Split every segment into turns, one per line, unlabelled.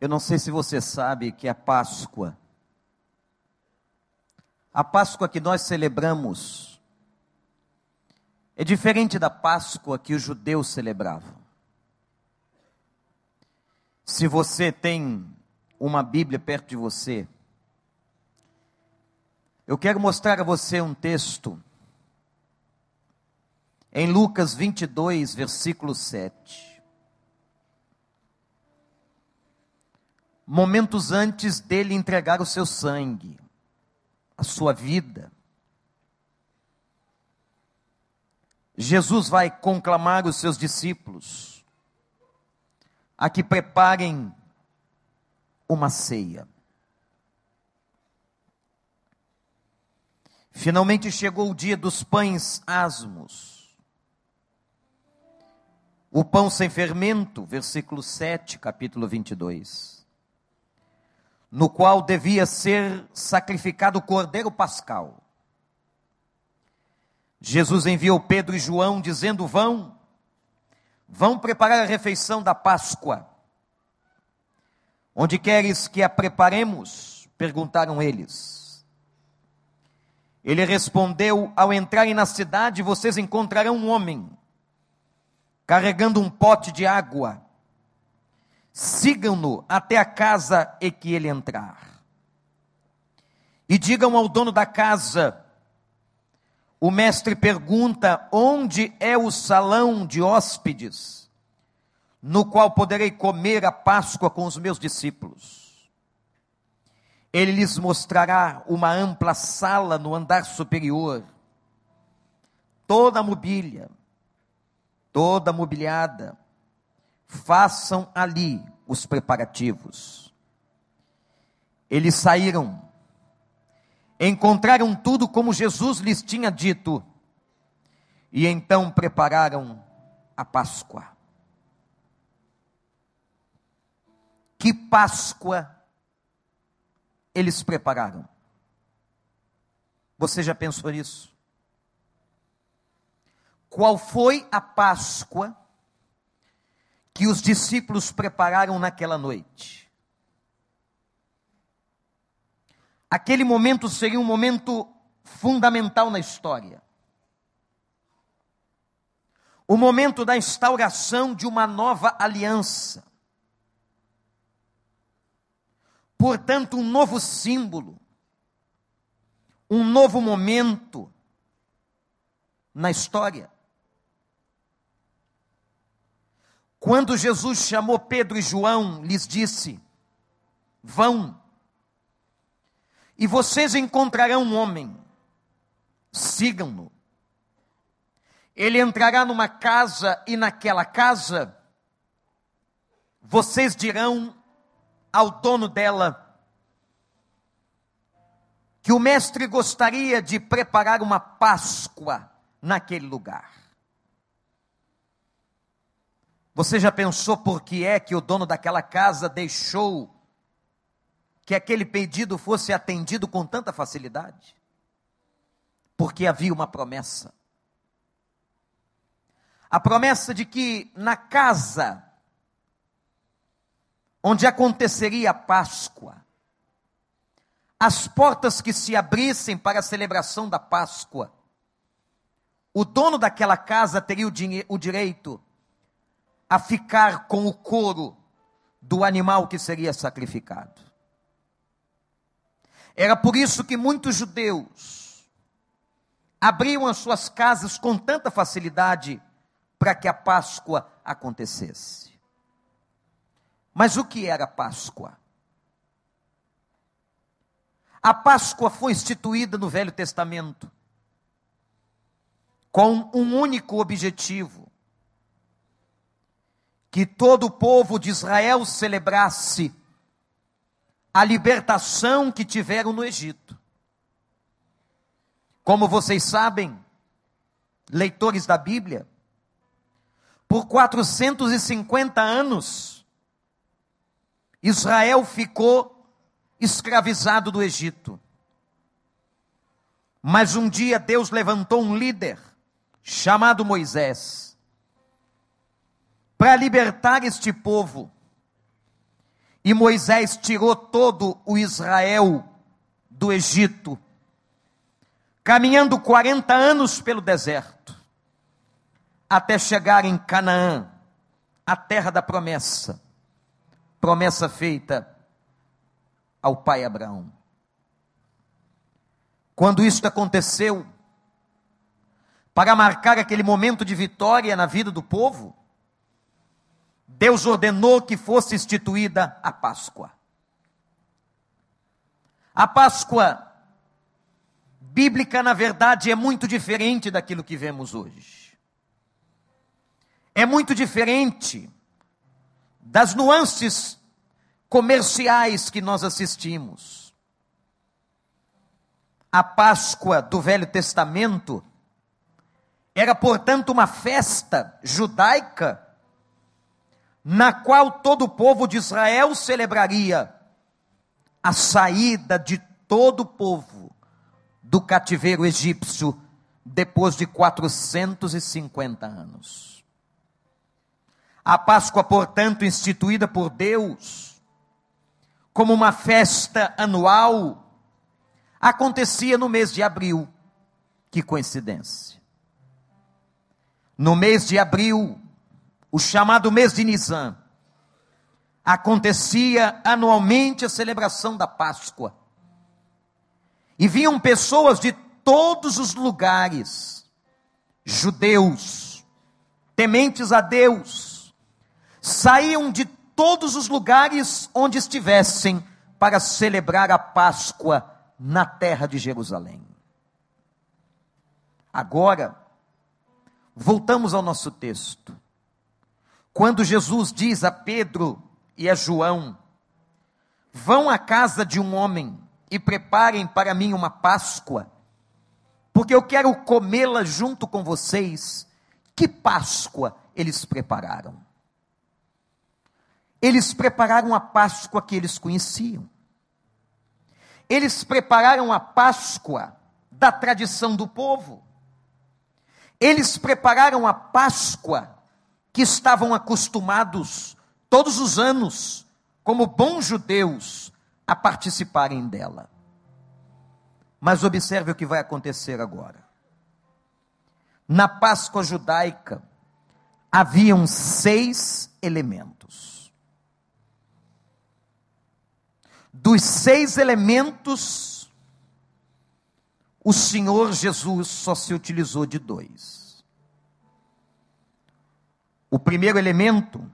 Eu não sei se você sabe que a Páscoa, a Páscoa que nós celebramos, é diferente da Páscoa que os judeus celebravam. Se você tem uma Bíblia perto de você, eu quero mostrar a você um texto em Lucas 22, versículo 7. Momentos antes dele entregar o seu sangue, a sua vida. Jesus vai conclamar os seus discípulos a que preparem uma ceia. Finalmente chegou o dia dos pães asmos. O pão sem fermento, versículo 7, capítulo 22 no qual devia ser sacrificado o cordeiro pascal. Jesus enviou Pedro e João dizendo: Vão, vão preparar a refeição da Páscoa. Onde queres que a preparemos? perguntaram eles. Ele respondeu: Ao entrarem na cidade, vocês encontrarão um homem carregando um pote de água sigam-no até a casa em que ele entrar. E digam ao dono da casa: o mestre pergunta: onde é o salão de hóspedes, no qual poderei comer a Páscoa com os meus discípulos? Ele lhes mostrará uma ampla sala no andar superior, toda mobília, toda mobiliada façam ali os preparativos. Eles saíram, encontraram tudo como Jesus lhes tinha dito, e então prepararam a Páscoa. Que Páscoa eles prepararam? Você já pensou nisso? Qual foi a Páscoa que os discípulos prepararam naquela noite. Aquele momento seria um momento fundamental na história. O momento da instauração de uma nova aliança. Portanto, um novo símbolo, um novo momento na história. Quando Jesus chamou Pedro e João, lhes disse: Vão, e vocês encontrarão um homem, sigam-no. Ele entrará numa casa, e naquela casa, vocês dirão ao dono dela que o mestre gostaria de preparar uma Páscoa naquele lugar. Você já pensou por que é que o dono daquela casa deixou que aquele pedido fosse atendido com tanta facilidade? Porque havia uma promessa. A promessa de que na casa onde aconteceria a Páscoa, as portas que se abrissem para a celebração da Páscoa, o dono daquela casa teria o, o direito a ficar com o couro do animal que seria sacrificado. Era por isso que muitos judeus abriam as suas casas com tanta facilidade para que a Páscoa acontecesse. Mas o que era Páscoa? A Páscoa foi instituída no Velho Testamento com um único objetivo: que todo o povo de Israel celebrasse a libertação que tiveram no Egito. Como vocês sabem, leitores da Bíblia, por 450 anos, Israel ficou escravizado do Egito. Mas um dia Deus levantou um líder chamado Moisés para libertar este povo. e Moisés tirou todo o Israel do Egito, caminhando 40 anos pelo deserto, até chegar em Canaã, a terra da promessa, promessa feita ao pai Abraão. Quando isso aconteceu, para marcar aquele momento de vitória na vida do povo, Deus ordenou que fosse instituída a Páscoa. A Páscoa bíblica, na verdade, é muito diferente daquilo que vemos hoje. É muito diferente das nuances comerciais que nós assistimos. A Páscoa do Velho Testamento era, portanto, uma festa judaica na qual todo o povo de Israel celebraria a saída de todo o povo do cativeiro egípcio depois de 450 anos. A Páscoa, portanto, instituída por Deus como uma festa anual, acontecia no mês de abril. Que coincidência. No mês de abril, o chamado mês de Nisan, acontecia anualmente a celebração da Páscoa. E vinham pessoas de todos os lugares, judeus, tementes a Deus, saíam de todos os lugares onde estivessem para celebrar a Páscoa na terra de Jerusalém. Agora, voltamos ao nosso texto. Quando Jesus diz a Pedro e a João: Vão à casa de um homem e preparem para mim uma Páscoa, porque eu quero comê-la junto com vocês. Que Páscoa eles prepararam? Eles prepararam a Páscoa que eles conheciam. Eles prepararam a Páscoa da tradição do povo. Eles prepararam a Páscoa que estavam acostumados todos os anos, como bons judeus, a participarem dela. Mas observe o que vai acontecer agora. Na Páscoa judaica, haviam seis elementos. Dos seis elementos, o Senhor Jesus só se utilizou de dois. O primeiro elemento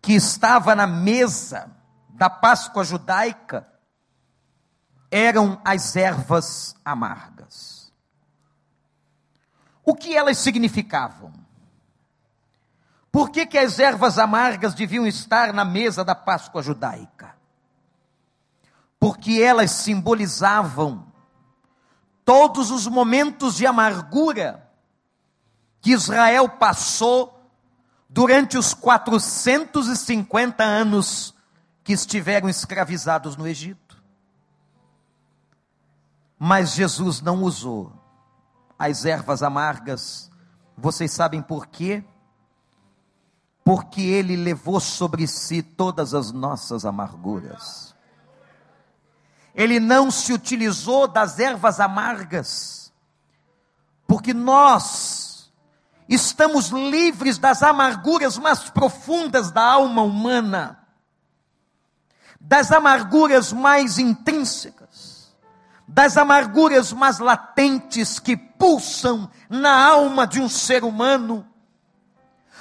que estava na mesa da Páscoa judaica eram as ervas amargas. O que elas significavam? Por que, que as ervas amargas deviam estar na mesa da Páscoa judaica? Porque elas simbolizavam todos os momentos de amargura que Israel passou durante os 450 anos que estiveram escravizados no Egito. Mas Jesus não usou as ervas amargas. Vocês sabem por quê? Porque ele levou sobre si todas as nossas amarguras. Ele não se utilizou das ervas amargas, porque nós estamos livres das amarguras mais profundas da alma humana, das amarguras mais intrínsecas, das amarguras mais latentes que pulsam na alma de um ser humano.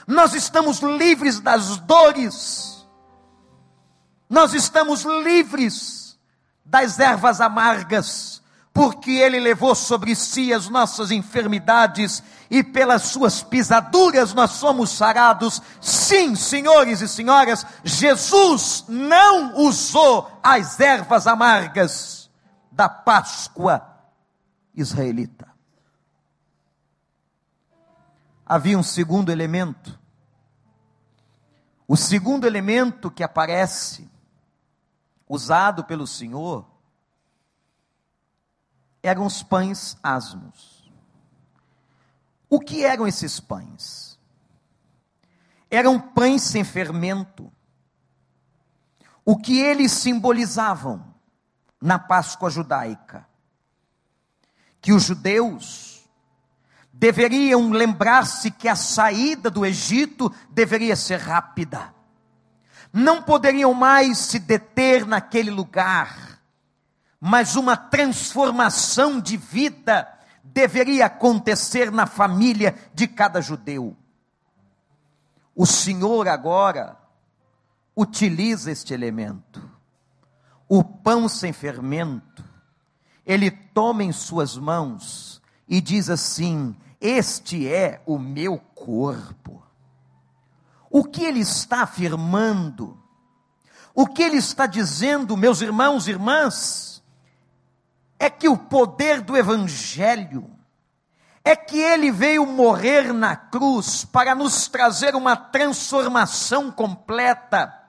Nós estamos livres das dores, nós estamos livres das ervas amargas, porque Ele levou sobre si as nossas enfermidades e pelas suas pisaduras nós somos sarados. Sim, senhores e senhoras, Jesus não usou as ervas amargas da Páscoa israelita. Havia um segundo elemento. O segundo elemento que aparece, usado pelo Senhor, eram os pães asmos. O que eram esses pães? Eram pães sem fermento, o que eles simbolizavam na Páscoa judaica. Que os judeus deveriam lembrar-se que a saída do Egito deveria ser rápida. Não poderiam mais se deter naquele lugar, mas uma transformação de vida deveria acontecer na família de cada judeu. O Senhor agora utiliza este elemento. O pão sem fermento, ele toma em suas mãos e diz assim: Este é o meu corpo. O que ele está afirmando? O que ele está dizendo, meus irmãos e irmãs, é que o poder do Evangelho, é que ele veio morrer na cruz para nos trazer uma transformação completa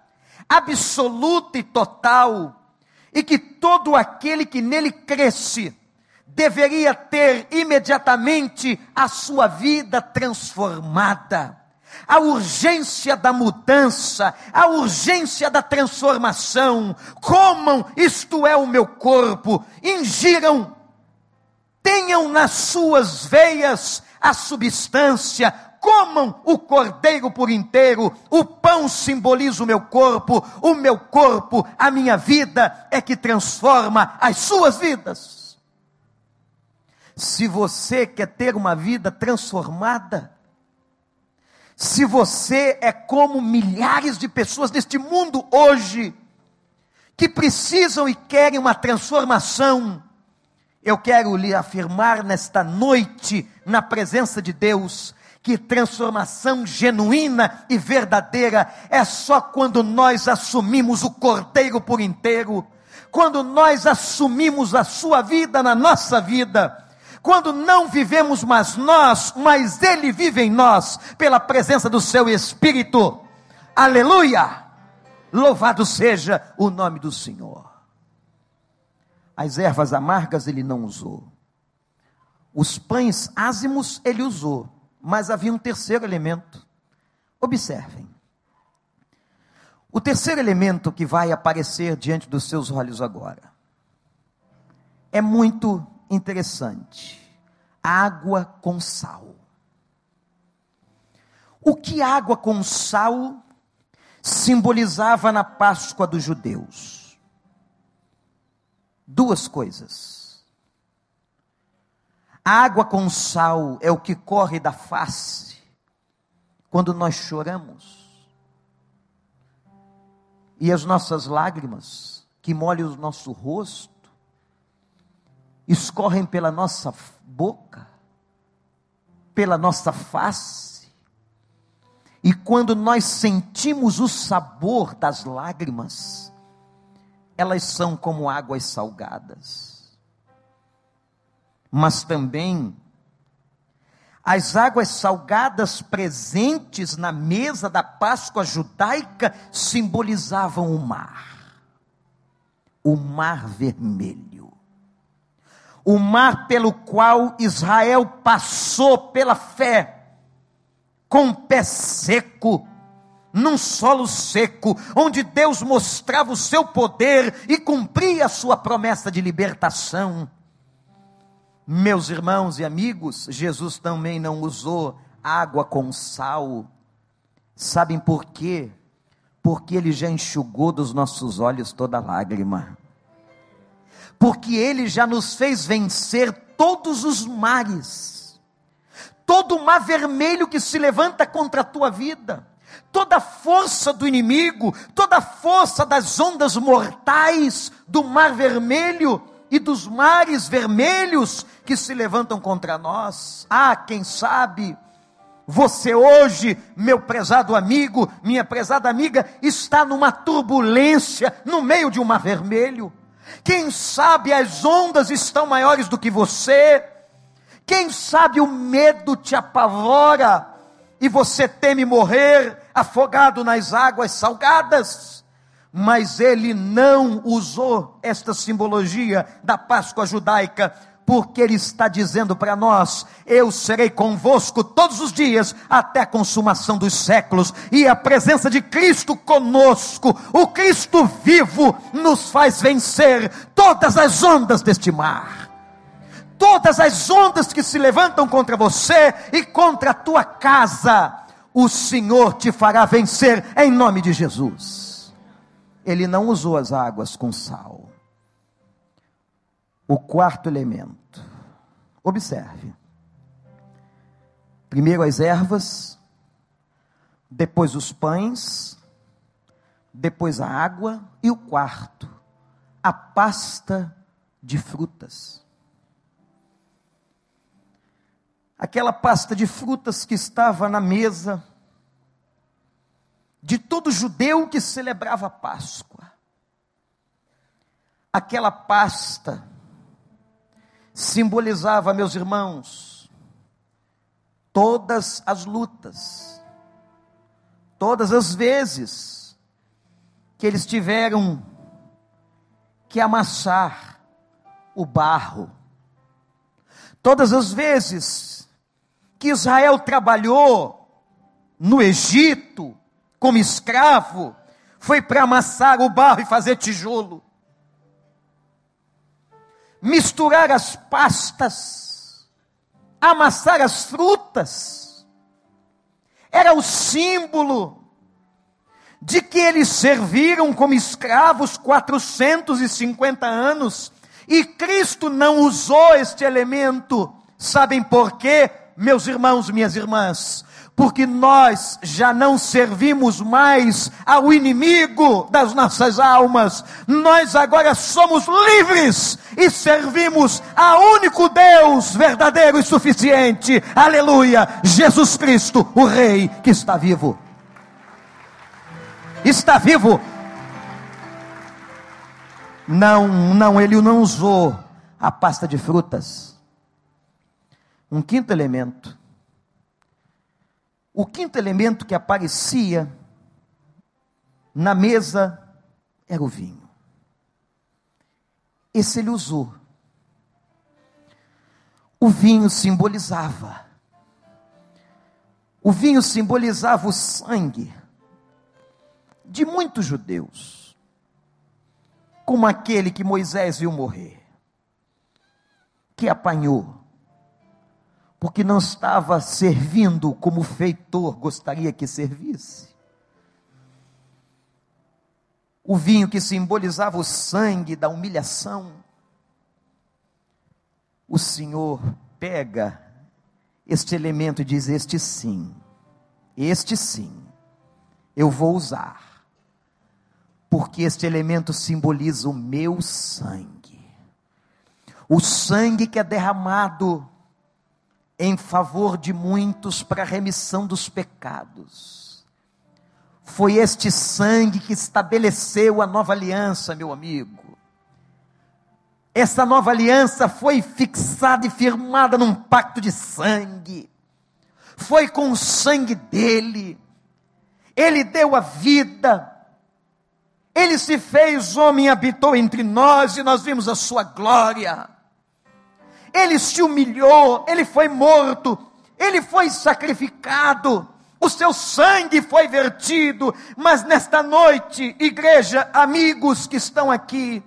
absoluta e total, e que todo aquele que nele cresce deveria ter imediatamente a sua vida transformada. A urgência da mudança, a urgência da transformação. Comam, isto é o meu corpo, ingiram, tenham nas suas veias a substância, comam o cordeiro por inteiro, o pão simboliza o meu corpo, o meu corpo, a minha vida é que transforma as suas vidas. Se você quer ter uma vida transformada, se você é como milhares de pessoas neste mundo hoje, que precisam e querem uma transformação, eu quero lhe afirmar nesta noite, na presença de Deus, que transformação genuína e verdadeira é só quando nós assumimos o Cordeiro por inteiro, quando nós assumimos a sua vida na nossa vida, quando não vivemos mais nós, mas Ele vive em nós, pela presença do Seu Espírito. Aleluia! Louvado seja o nome do Senhor. As ervas amargas ele não usou. Os pães ázimos ele usou mas havia um terceiro elemento. Observem. O terceiro elemento que vai aparecer diante dos seus olhos agora é muito interessante. Água com sal. O que água com sal simbolizava na Páscoa dos judeus? Duas coisas a água com sal é o que corre da face quando nós choramos. E as nossas lágrimas, que molham o nosso rosto, escorrem pela nossa boca, pela nossa face. E quando nós sentimos o sabor das lágrimas, elas são como águas salgadas mas também as águas salgadas presentes na mesa da Páscoa judaica simbolizavam o mar, o mar vermelho, o mar pelo qual Israel passou pela fé, com o pé seco, num solo seco, onde Deus mostrava o seu poder e cumpria a sua promessa de libertação. Meus irmãos e amigos, Jesus também não usou água com sal. Sabem por quê? Porque ele já enxugou dos nossos olhos toda lágrima. Porque ele já nos fez vencer todos os mares. Todo o mar vermelho que se levanta contra a tua vida toda a força do inimigo, toda a força das ondas mortais do mar vermelho e dos mares vermelhos que se levantam contra nós. Ah, quem sabe você hoje, meu prezado amigo, minha prezada amiga, está numa turbulência no meio de um mar vermelho. Quem sabe as ondas estão maiores do que você. Quem sabe o medo te apavora e você teme morrer afogado nas águas salgadas mas ele não usou esta simbologia da Páscoa judaica, porque Ele está dizendo para nós: Eu serei convosco todos os dias, até a consumação dos séculos, e a presença de Cristo conosco, o Cristo vivo, nos faz vencer todas as ondas deste mar. Todas as ondas que se levantam contra você e contra a tua casa, o Senhor te fará vencer em nome de Jesus. Ele não usou as águas com sal o quarto elemento. Observe. Primeiro as ervas, depois os pães, depois a água e o quarto, a pasta de frutas. Aquela pasta de frutas que estava na mesa de todo judeu que celebrava a Páscoa. Aquela pasta simbolizava, meus irmãos, todas as lutas, todas as vezes que eles tiveram que amassar o barro, todas as vezes que Israel trabalhou no Egito como escravo, foi para amassar o barro e fazer tijolo misturar as pastas, amassar as frutas, era o símbolo de que eles serviram como escravos 450 anos e Cristo não usou este elemento. Sabem por quê, meus irmãos, minhas irmãs? porque nós já não servimos mais ao inimigo das nossas almas, nós agora somos livres e servimos a único Deus verdadeiro e suficiente, aleluia, Jesus Cristo, o Rei que está vivo. Está vivo. Não, não, ele não usou a pasta de frutas. Um quinto elemento o quinto elemento que aparecia na mesa era o vinho. Esse ele usou. O vinho simbolizava. O vinho simbolizava o sangue de muitos judeus, como aquele que Moisés viu morrer, que apanhou porque não estava servindo como o feitor gostaria que servisse. O vinho que simbolizava o sangue da humilhação. O Senhor pega este elemento e diz: Este sim, este sim, eu vou usar, porque este elemento simboliza o meu sangue, o sangue que é derramado em favor de muitos para a remissão dos pecados. Foi este sangue que estabeleceu a nova aliança, meu amigo. Essa nova aliança foi fixada e firmada num pacto de sangue. Foi com o sangue dele. Ele deu a vida. Ele se fez homem, habitou entre nós e nós vimos a sua glória ele se humilhou, ele foi morto, ele foi sacrificado, o seu sangue foi vertido, mas nesta noite, igreja, amigos que estão aqui,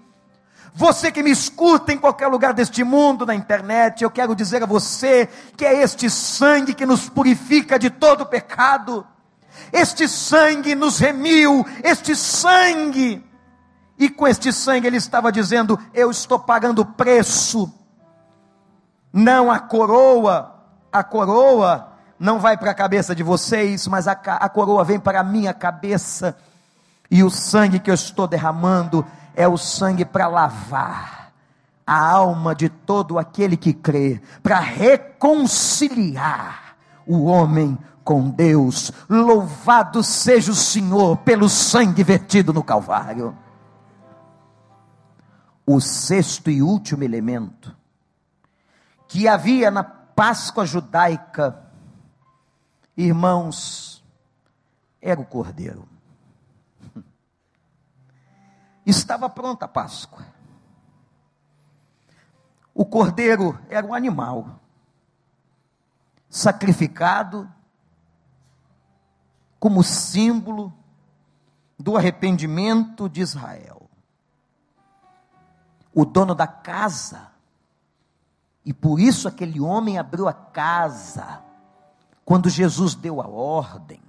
você que me escuta em qualquer lugar deste mundo, na internet, eu quero dizer a você que é este sangue que nos purifica de todo pecado, este sangue nos remiu, este sangue, e com este sangue ele estava dizendo: Eu estou pagando preço não a coroa, a coroa não vai para a cabeça de vocês, mas a, a coroa vem para a minha cabeça. E o sangue que eu estou derramando é o sangue para lavar a alma de todo aquele que crê, para reconciliar o homem com Deus. Louvado seja o Senhor pelo sangue vertido no Calvário. O sexto e último elemento que havia na Páscoa judaica, irmãos, era o cordeiro. Estava pronta a Páscoa. O cordeiro era um animal sacrificado como símbolo do arrependimento de Israel. O dono da casa, e por isso aquele homem abriu a casa, quando Jesus deu a ordem,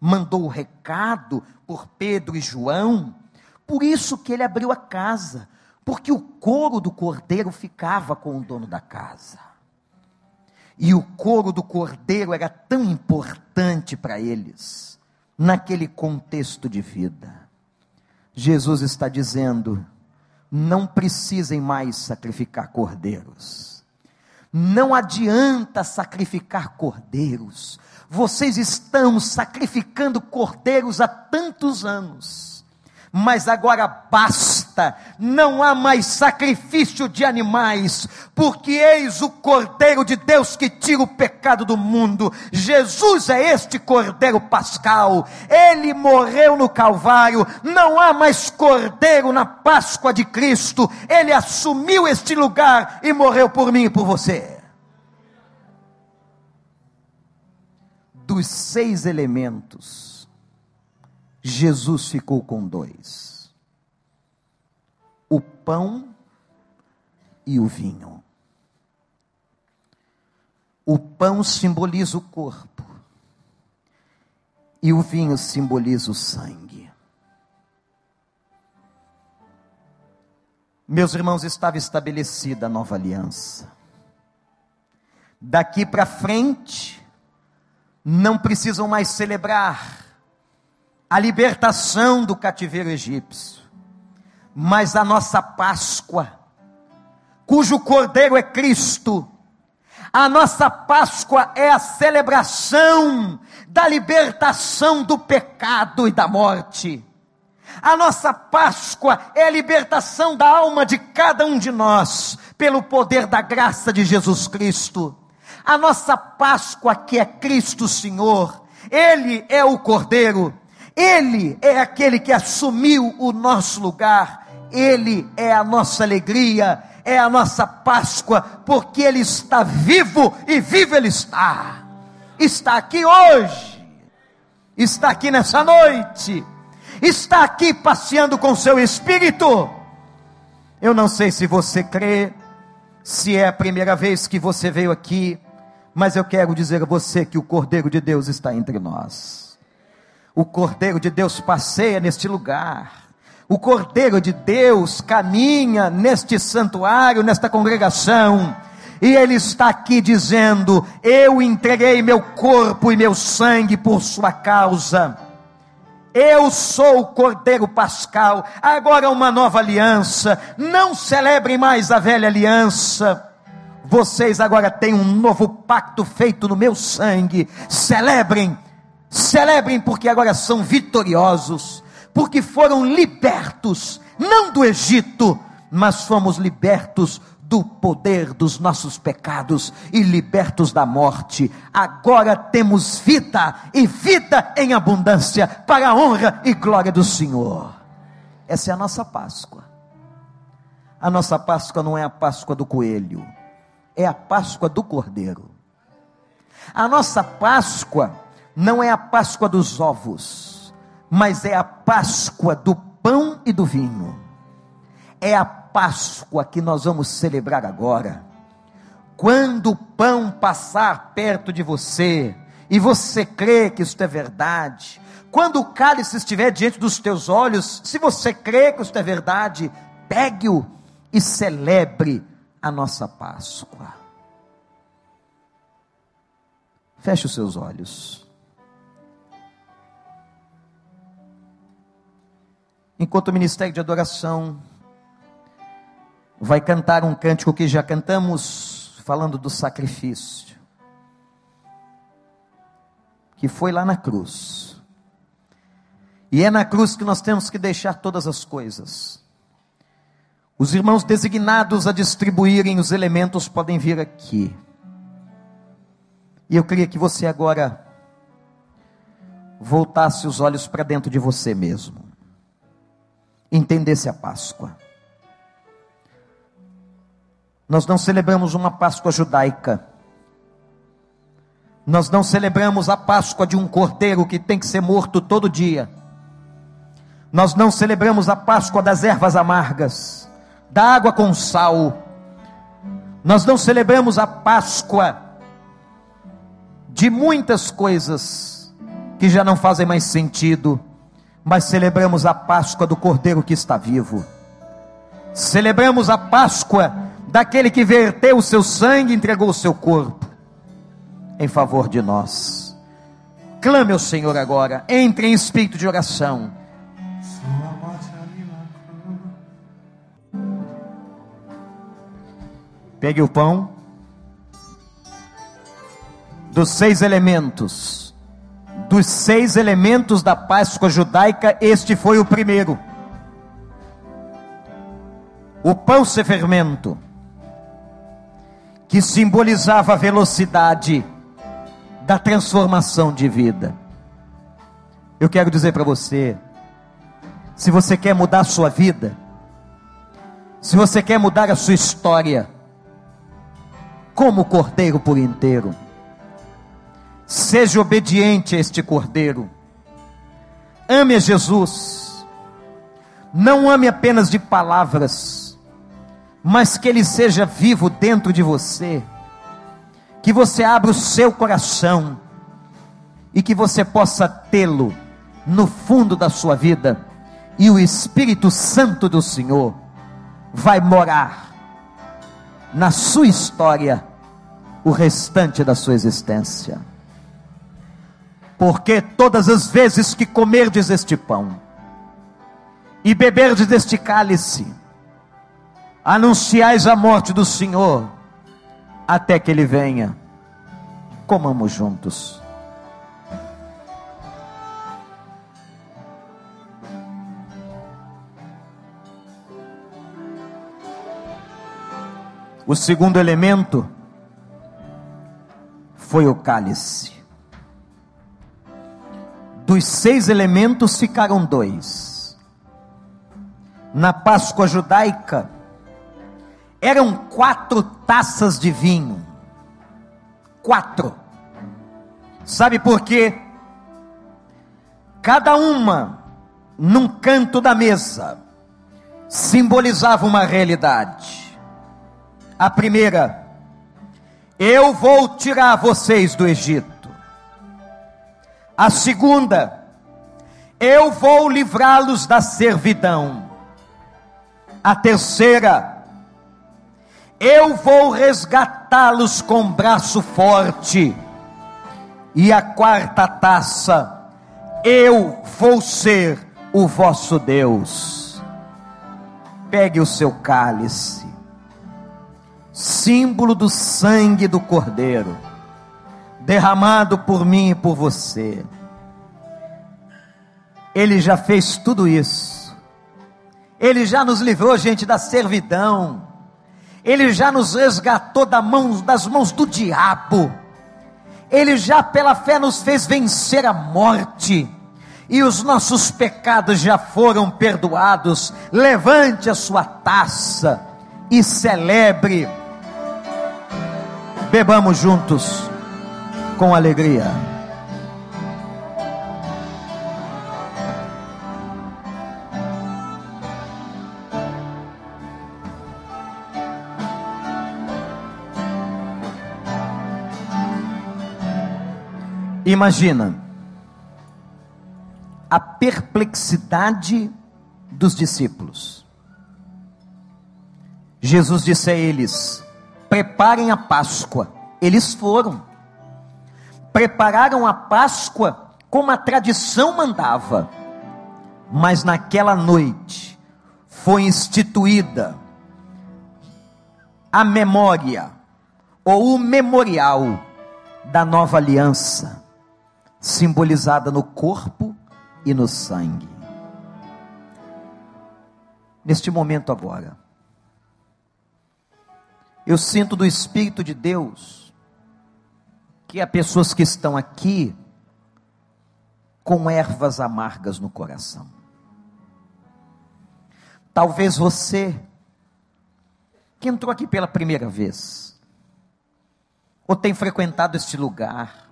mandou o recado por Pedro e João, por isso que ele abriu a casa, porque o couro do cordeiro ficava com o dono da casa. E o couro do cordeiro era tão importante para eles, naquele contexto de vida. Jesus está dizendo: não precisem mais sacrificar cordeiros. Não adianta sacrificar cordeiros. Vocês estão sacrificando cordeiros há tantos anos mas agora basta, não há mais sacrifício de animais, porque eis o Cordeiro de Deus que tira o pecado do mundo. Jesus é este Cordeiro Pascal, ele morreu no Calvário, não há mais Cordeiro na Páscoa de Cristo, ele assumiu este lugar e morreu por mim e por você. Dos seis elementos, Jesus ficou com dois: o pão e o vinho. O pão simboliza o corpo, e o vinho simboliza o sangue. Meus irmãos, estava estabelecida a nova aliança. Daqui para frente, não precisam mais celebrar a libertação do cativeiro egípcio, mas a nossa Páscoa, cujo cordeiro é Cristo, a nossa Páscoa é a celebração da libertação do pecado e da morte. A nossa Páscoa é a libertação da alma de cada um de nós, pelo poder da graça de Jesus Cristo. A nossa Páscoa, que é Cristo Senhor, Ele é o Cordeiro, ele é aquele que assumiu o nosso lugar, Ele é a nossa alegria, é a nossa Páscoa, porque Ele está vivo e vivo Ele está. Está aqui hoje, está aqui nessa noite, está aqui passeando com seu Espírito. Eu não sei se você crê, se é a primeira vez que você veio aqui, mas eu quero dizer a você que o Cordeiro de Deus está entre nós o Cordeiro de Deus passeia neste lugar. O Cordeiro de Deus caminha neste santuário, nesta congregação. E Ele está aqui dizendo: Eu entreguei meu corpo e meu sangue por sua causa. Eu sou o Cordeiro Pascal, agora uma nova aliança. Não celebrem mais a velha aliança. Vocês agora têm um novo pacto feito no meu sangue. Celebrem Celebrem porque agora são vitoriosos, porque foram libertos, não do Egito, mas fomos libertos do poder dos nossos pecados e libertos da morte. Agora temos vida e vida em abundância para a honra e glória do Senhor. Essa é a nossa Páscoa. A nossa Páscoa não é a Páscoa do coelho, é a Páscoa do cordeiro. A nossa Páscoa não é a Páscoa dos ovos, mas é a Páscoa do pão e do vinho. É a Páscoa que nós vamos celebrar agora. Quando o pão passar perto de você, e você crê que isto é verdade, quando o cálice estiver diante dos teus olhos, se você crê que isto é verdade, pegue-o e celebre a nossa Páscoa. Feche os seus olhos. Enquanto o ministério de adoração vai cantar um cântico que já cantamos, falando do sacrifício, que foi lá na cruz. E é na cruz que nós temos que deixar todas as coisas. Os irmãos designados a distribuírem os elementos podem vir aqui. E eu queria que você agora voltasse os olhos para dentro de você mesmo entendesse a Páscoa. Nós não celebramos uma Páscoa judaica. Nós não celebramos a Páscoa de um cordeiro que tem que ser morto todo dia. Nós não celebramos a Páscoa das ervas amargas, da água com sal. Nós não celebramos a Páscoa de muitas coisas que já não fazem mais sentido, mas celebramos a Páscoa do Cordeiro que está vivo. Celebramos a Páscoa daquele que verteu o seu sangue e entregou o seu corpo em favor de nós. Clame ao Senhor agora, entre em espírito de oração. Pegue o pão. Dos seis elementos, dos seis elementos da Páscoa judaica, este foi o primeiro. O pão sem fermento, que simbolizava a velocidade da transformação de vida. Eu quero dizer para você, se você quer mudar a sua vida, se você quer mudar a sua história, como o cordeiro por inteiro. Seja obediente a este cordeiro. Ame a Jesus. Não ame apenas de palavras, mas que ele seja vivo dentro de você. Que você abra o seu coração e que você possa tê-lo no fundo da sua vida. E o Espírito Santo do Senhor vai morar na sua história o restante da sua existência. Porque todas as vezes que comerdes este pão e beberdes deste cálice, anunciais a morte do Senhor até que ele venha. Comamos juntos. O segundo elemento foi o cálice. Dos seis elementos ficaram dois. Na Páscoa judaica, eram quatro taças de vinho. Quatro. Sabe por quê? Cada uma, num canto da mesa, simbolizava uma realidade. A primeira, eu vou tirar vocês do Egito. A segunda, eu vou livrá-los da servidão. A terceira, eu vou resgatá-los com braço forte. E a quarta taça, eu vou ser o vosso Deus. Pegue o seu cálice símbolo do sangue do Cordeiro, derramado por mim e por você. Ele já fez tudo isso. Ele já nos livrou, gente, da servidão. Ele já nos resgatou da mão, das mãos do diabo. Ele já pela fé nos fez vencer a morte. E os nossos pecados já foram perdoados. Levante a sua taça e celebre Bebamos juntos com alegria. Imagina a perplexidade dos discípulos. Jesus disse a eles: preparem a Páscoa. Eles foram. Prepararam a Páscoa como a tradição mandava. Mas naquela noite foi instituída a memória ou o memorial da nova aliança, simbolizada no corpo e no sangue. Neste momento agora, eu sinto do Espírito de Deus que há pessoas que estão aqui com ervas amargas no coração. Talvez você que entrou aqui pela primeira vez, ou tem frequentado este lugar,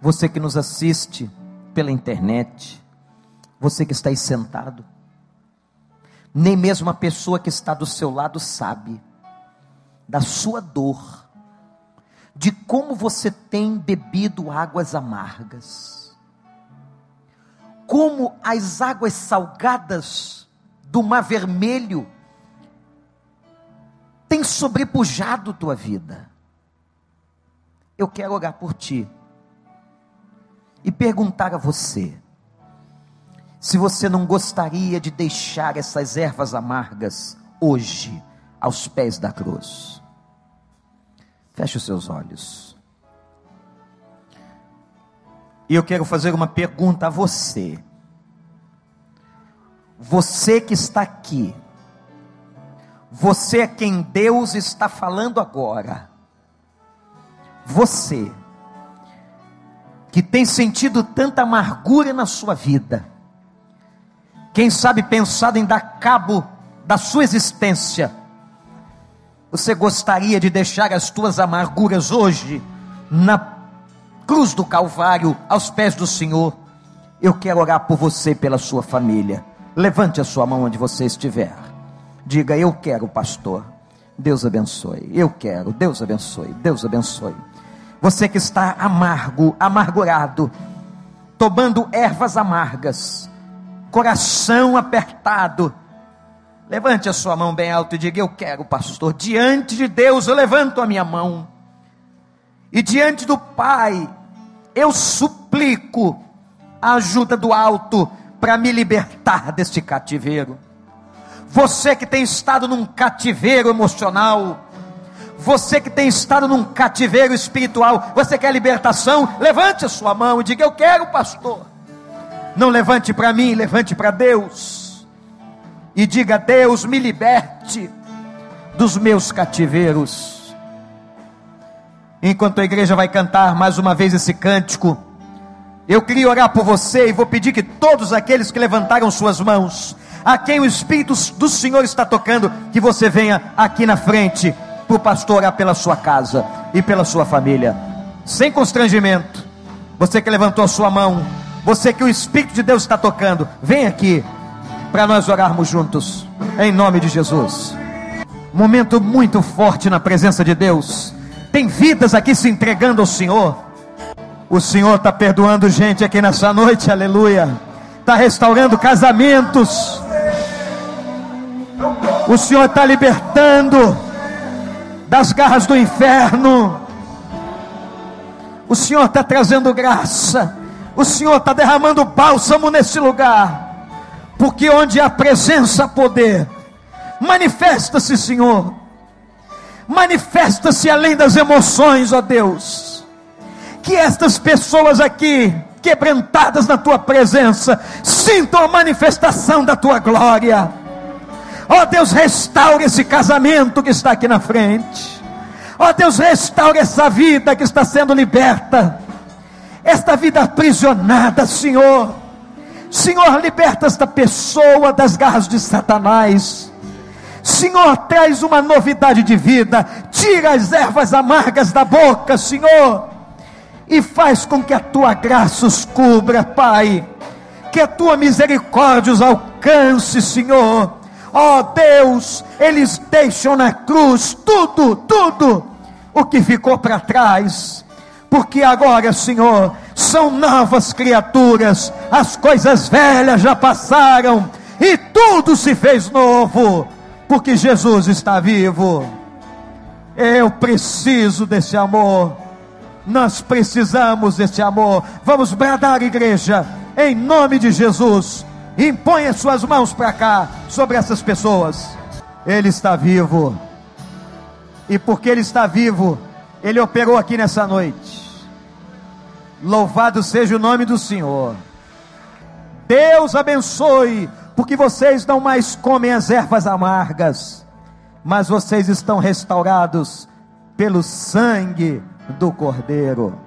você que nos assiste pela internet, você que está aí sentado, nem mesmo a pessoa que está do seu lado sabe da sua dor, de como você tem bebido águas amargas, como as águas salgadas do Mar Vermelho têm sobrepujado tua vida. Eu quero orar por ti e perguntar a você: se você não gostaria de deixar essas ervas amargas hoje aos pés da cruz. Feche os seus olhos. E eu quero fazer uma pergunta a você. Você que está aqui, você é quem Deus está falando agora. Você que tem sentido tanta amargura na sua vida, quem sabe pensado em dar cabo da sua existência, você gostaria de deixar as tuas amarguras hoje na cruz do Calvário, aos pés do Senhor? Eu quero orar por você e pela sua família. Levante a sua mão onde você estiver. Diga: Eu quero, pastor. Deus abençoe. Eu quero. Deus abençoe. Deus abençoe. Você que está amargo, amargurado, tomando ervas amargas, coração apertado, Levante a sua mão bem alto e diga: Eu quero, pastor. Diante de Deus eu levanto a minha mão. E diante do Pai, eu suplico a ajuda do alto para me libertar deste cativeiro. Você que tem estado num cativeiro emocional, você que tem estado num cativeiro espiritual, você quer libertação? Levante a sua mão e diga: Eu quero, pastor. Não levante para mim, levante para Deus e diga: Deus, me liberte dos meus cativeiros. Enquanto a igreja vai cantar mais uma vez esse cântico, eu queria orar por você e vou pedir que todos aqueles que levantaram suas mãos, a quem o Espírito do Senhor está tocando, que você venha aqui na frente para o pastor orar pela sua casa e pela sua família, sem constrangimento. Você que levantou a sua mão, você que o Espírito de Deus está tocando, vem aqui para nós orarmos juntos, em nome de Jesus. Momento muito forte na presença de Deus. Tem vidas aqui se entregando ao Senhor. O Senhor está perdoando gente aqui nessa noite, aleluia. Está restaurando casamentos. O Senhor está libertando das garras do inferno. O Senhor está trazendo graça. O Senhor está derramando bálsamo nesse lugar porque onde há presença, poder, manifesta-se, Senhor, manifesta-se além das emoções, ó Deus, que estas pessoas aqui, quebrantadas na tua presença, sintam a manifestação da tua glória. Ó Deus, restaure esse casamento que está aqui na frente. Ó Deus, restaure essa vida que está sendo liberta. Esta vida aprisionada, Senhor Senhor, liberta esta pessoa das garras de Satanás. Senhor, traz uma novidade de vida. Tira as ervas amargas da boca, Senhor. E faz com que a tua graça os cubra, Pai. Que a tua misericórdia os alcance, Senhor. Ó oh, Deus, eles deixam na cruz tudo, tudo o que ficou para trás. Porque agora, Senhor, são novas criaturas, as coisas velhas já passaram e tudo se fez novo, porque Jesus está vivo. Eu preciso desse amor, nós precisamos desse amor. Vamos bradar, igreja, em nome de Jesus. Impõe as suas mãos para cá, sobre essas pessoas. Ele está vivo, e porque Ele está vivo, Ele operou aqui nessa noite Louvado seja o nome do Senhor. Deus abençoe, porque vocês não mais comem as ervas amargas, mas vocês estão restaurados pelo sangue do Cordeiro.